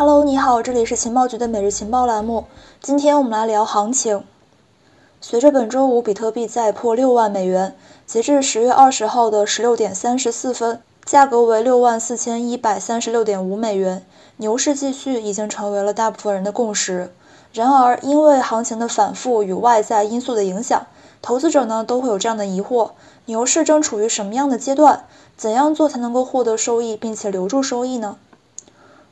Hello，你好，这里是情报局的每日情报栏目。今天我们来聊行情。随着本周五比特币再破六万美元，截至十月二十号的十六点三十四分，价格为六万四千一百三十六点五美元，牛市继续已经成为了大部分人的共识。然而，因为行情的反复与外在因素的影响，投资者呢都会有这样的疑惑：牛市正处于什么样的阶段？怎样做才能够获得收益，并且留住收益呢？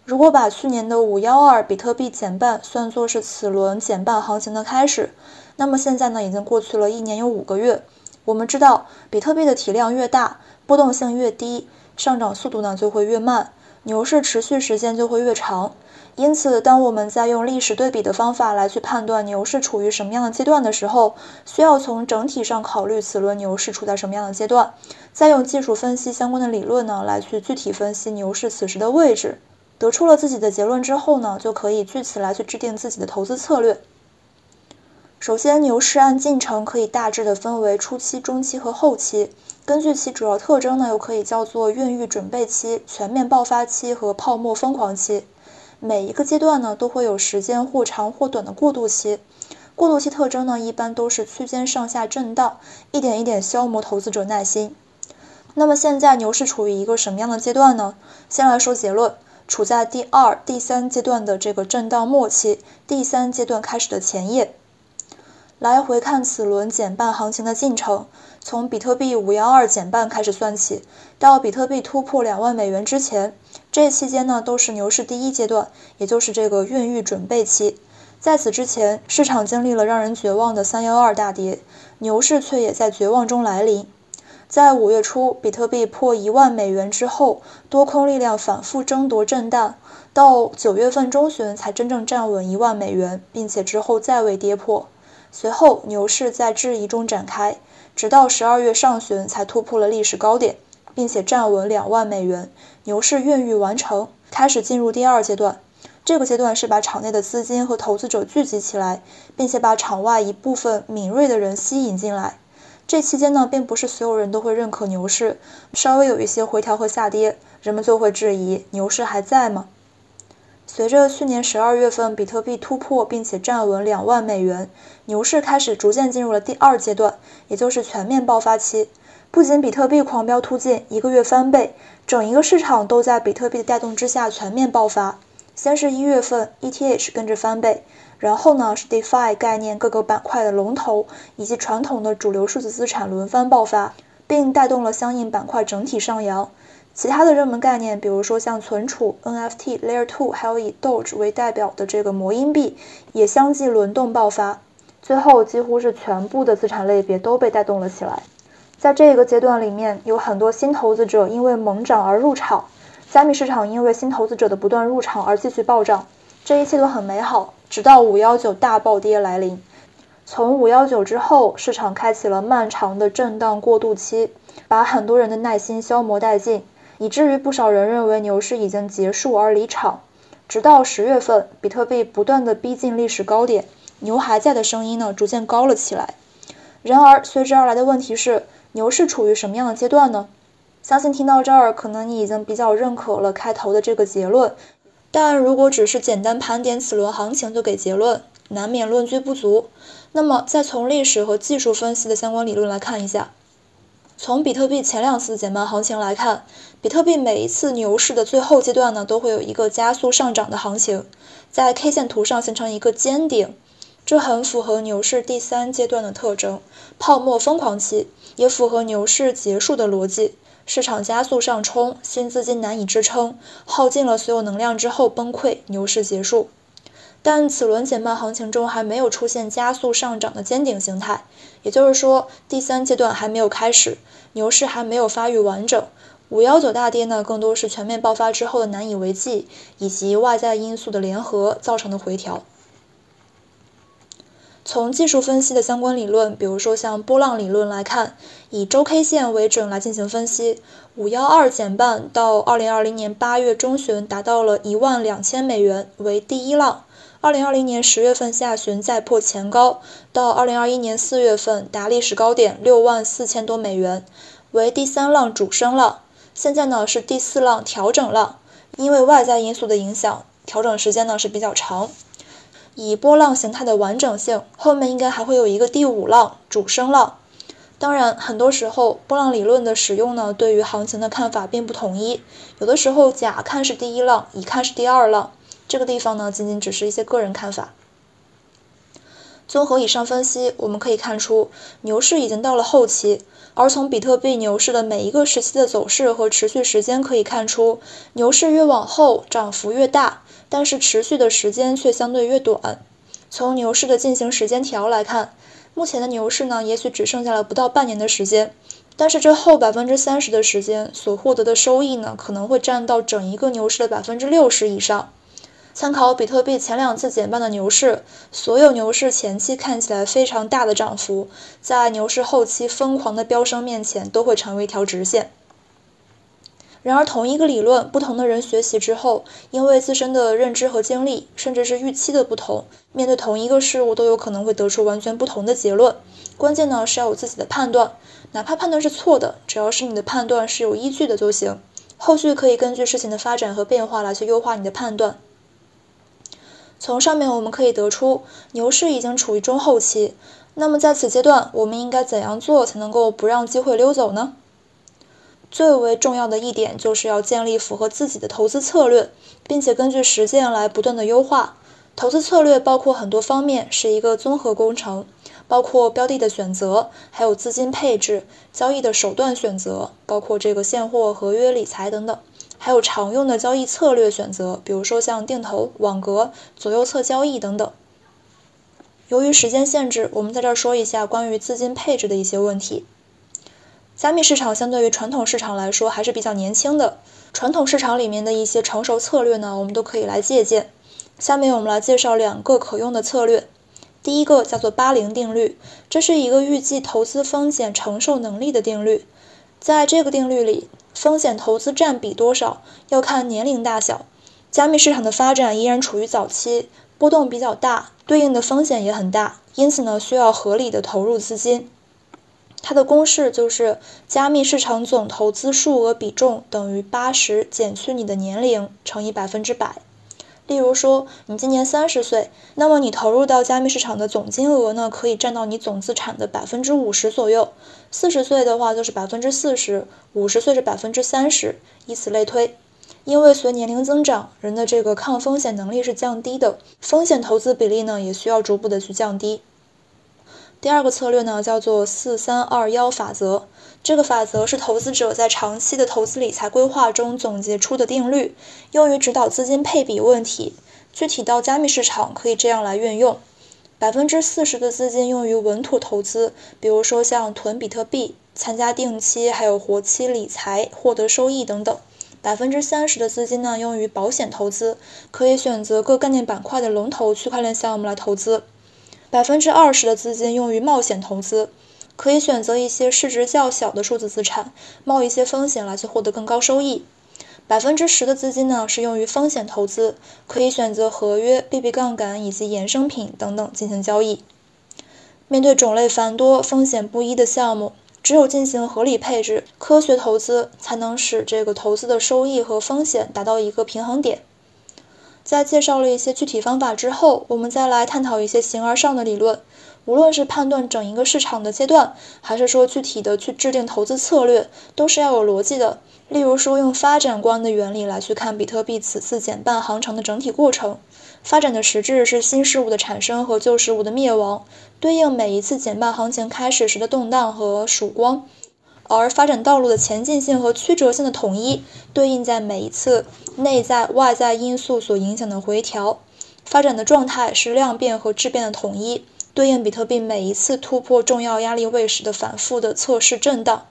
如果把去年的五幺二比特币减半算作是此轮减半行情的开始，那么现在呢已经过去了一年有五个月。我们知道，比特币的体量越大，波动性越低，上涨速度呢就会越慢，牛市持续时间就会越长。因此，当我们在用历史对比的方法来去判断牛市处于什么样的阶段的时候，需要从整体上考虑此轮牛市处在什么样的阶段，再用技术分析相关的理论呢来去具体分析牛市此时的位置。得出了自己的结论之后呢，就可以据此来去制定自己的投资策略。首先，牛市按进程可以大致的分为初期、中期和后期。根据其主要特征呢，又可以叫做孕育准备期、全面爆发期和泡沫疯狂期。每一个阶段呢，都会有时间或长或短的过渡期。过渡期特征呢，一般都是区间上下震荡，一点一点消磨投资者耐心。那么现在牛市处于一个什么样的阶段呢？先来说结论。处在第二、第三阶段的这个震荡末期，第三阶段开始的前夜。来回看此轮减半行情的进程，从比特币五幺二减半开始算起，到比特币突破两万美元之前，这期间呢都是牛市第一阶段，也就是这个孕育准备期。在此之前，市场经历了让人绝望的三幺二大跌，牛市却也在绝望中来临。在五月初，比特币破一万美元之后，多空力量反复争夺震荡，到九月份中旬才真正站稳一万美元，并且之后再未跌破。随后牛市在质疑中展开，直到十二月上旬才突破了历史高点，并且站稳两万美元，牛市孕育完成，开始进入第二阶段。这个阶段是把场内的资金和投资者聚集起来，并且把场外一部分敏锐的人吸引进来。这期间呢，并不是所有人都会认可牛市，稍微有一些回调和下跌，人们就会质疑牛市还在吗？随着去年十二月份比特币突破并且站稳两万美元，牛市开始逐渐进入了第二阶段，也就是全面爆发期。不仅比特币狂飙突进，一个月翻倍，整一个市场都在比特币的带动之下全面爆发。先是一月份，ETH 跟着翻倍。然后呢，是 DeFi 概念各个板块的龙头，以及传统的主流数字资产轮番爆发，并带动了相应板块整体上扬。其他的热门概念，比如说像存储、NFT、Layer 2，还有以 Doge 为代表的这个魔音币，也相继轮动爆发。最后，几乎是全部的资产类别都被带动了起来。在这个阶段里面，有很多新投资者因为猛涨而入场，加密市场因为新投资者的不断入场而继续暴涨。这一切都很美好，直到五幺九大暴跌来临。从五幺九之后，市场开启了漫长的震荡过渡期，把很多人的耐心消磨殆尽，以至于不少人认为牛市已经结束而离场。直到十月份，比特币不断的逼近历史高点，牛还在的声音呢逐渐高了起来。然而，随之而来的问题是，牛市处于什么样的阶段呢？相信听到这儿，可能你已经比较认可了开头的这个结论。但如果只是简单盘点此轮行情就给结论，难免论据不足。那么，再从历史和技术分析的相关理论来看一下。从比特币前两次减半行情来看，比特币每一次牛市的最后阶段呢，都会有一个加速上涨的行情，在 K 线图上形成一个尖顶，这很符合牛市第三阶段的特征——泡沫疯狂期，也符合牛市结束的逻辑。市场加速上冲，新资金难以支撑，耗尽了所有能量之后崩溃，牛市结束。但此轮减半行情中还没有出现加速上涨的尖顶形态，也就是说，第三阶段还没有开始，牛市还没有发育完整。五幺九大跌呢，更多是全面爆发之后的难以为继，以及外在因素的联合造成的回调。从技术分析的相关理论，比如说像波浪理论来看，以周 K 线为准来进行分析，五幺二减半到二零二零年八月中旬达到了一万两千美元为第一浪，二零二零年十月份下旬再破前高，到二零二一年四月份达历史高点六万四千多美元为第三浪主升浪，现在呢是第四浪调整浪，因为外在因素的影响。调整时间呢是比较长。以波浪形态的完整性，后面应该还会有一个第五浪主升浪。当然，很多时候波浪理论的使用呢，对于行情的看法并不统一。有的时候甲看是第一浪，乙看是第二浪，这个地方呢，仅仅只是一些个人看法。综合以上分析，我们可以看出牛市已经到了后期，而从比特币牛市的每一个时期的走势和持续时间可以看出，牛市越往后涨幅越大。但是持续的时间却相对越短。从牛市的进行时间条来看，目前的牛市呢，也许只剩下了不到半年的时间。但是这后百分之三十的时间所获得的收益呢，可能会占到整一个牛市的百分之六十以上。参考比特币前两次减半的牛市，所有牛市前期看起来非常大的涨幅，在牛市后期疯狂的飙升面前，都会成为一条直线。然而，同一个理论，不同的人学习之后，因为自身的认知和经历，甚至是预期的不同，面对同一个事物，都有可能会得出完全不同的结论。关键呢是要有自己的判断，哪怕判断是错的，只要是你的判断是有依据的就行。后续可以根据事情的发展和变化来去优化你的判断。从上面我们可以得出，牛市已经处于中后期。那么在此阶段，我们应该怎样做才能够不让机会溜走呢？最为重要的一点就是要建立符合自己的投资策略，并且根据实践来不断的优化。投资策略包括很多方面，是一个综合工程，包括标的的选择，还有资金配置、交易的手段选择，包括这个现货、合约、理财等等，还有常用的交易策略选择，比如说像定投、网格、左右侧交易等等。由于时间限制，我们在这儿说一下关于资金配置的一些问题。加密市场相对于传统市场来说还是比较年轻的，传统市场里面的一些成熟策略呢，我们都可以来借鉴。下面我们来介绍两个可用的策略。第一个叫做八零定律，这是一个预计投资风险承受能力的定律。在这个定律里，风险投资占比多少要看年龄大小。加密市场的发展依然处于早期，波动比较大，对应的风险也很大，因此呢，需要合理的投入资金。它的公式就是加密市场总投资数额比重等于八十减去你的年龄乘以百分之百。例如说，你今年三十岁，那么你投入到加密市场的总金额呢，可以占到你总资产的百分之五十左右。四十岁的话就是百分之四十，五十岁是百分之三十，以此类推。因为随年龄增长，人的这个抗风险能力是降低的，风险投资比例呢也需要逐步的去降低。第二个策略呢，叫做四三二幺法则。这个法则是投资者在长期的投资理财规划中总结出的定律，用于指导资金配比问题。具体到加密市场，可以这样来运用：百分之四十的资金用于稳妥投资，比如说像囤比特币、参加定期、还有活期理财获得收益等等；百分之三十的资金呢，用于保险投资，可以选择各概念板块的龙头区块链项目来投资。百分之二十的资金用于冒险投资，可以选择一些市值较小的数字资产，冒一些风险来去获得更高收益。百分之十的资金呢是用于风险投资，可以选择合约、BB 杠杆以及衍生品等等进行交易。面对种类繁多、风险不一的项目，只有进行合理配置、科学投资，才能使这个投资的收益和风险达到一个平衡点。在介绍了一些具体方法之后，我们再来探讨一些形而上的理论。无论是判断整一个市场的阶段，还是说具体的去制定投资策略，都是要有逻辑的。例如说，用发展观的原理来去看比特币此次减半航程的整体过程。发展的实质是新事物的产生和旧事物的灭亡，对应每一次减半行情开始时的动荡和曙光。而发展道路的前进性和曲折性的统一，对应在每一次内在外在因素所影响的回调；发展的状态是量变和质变的统一，对应比特币每一次突破重要压力位时的反复的测试震荡；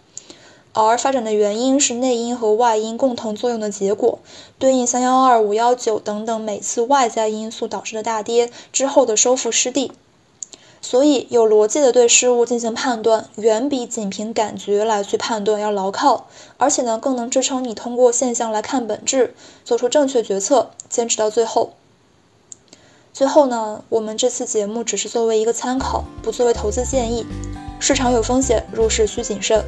而发展的原因是内因和外因共同作用的结果，对应三幺二五幺九等等每次外在因素导致的大跌之后的收复失地。所以，有逻辑的对事物进行判断，远比仅凭感觉来去判断要牢靠，而且呢，更能支撑你通过现象来看本质，做出正确决策，坚持到最后。最后呢，我们这次节目只是作为一个参考，不作为投资建议。市场有风险，入市需谨慎。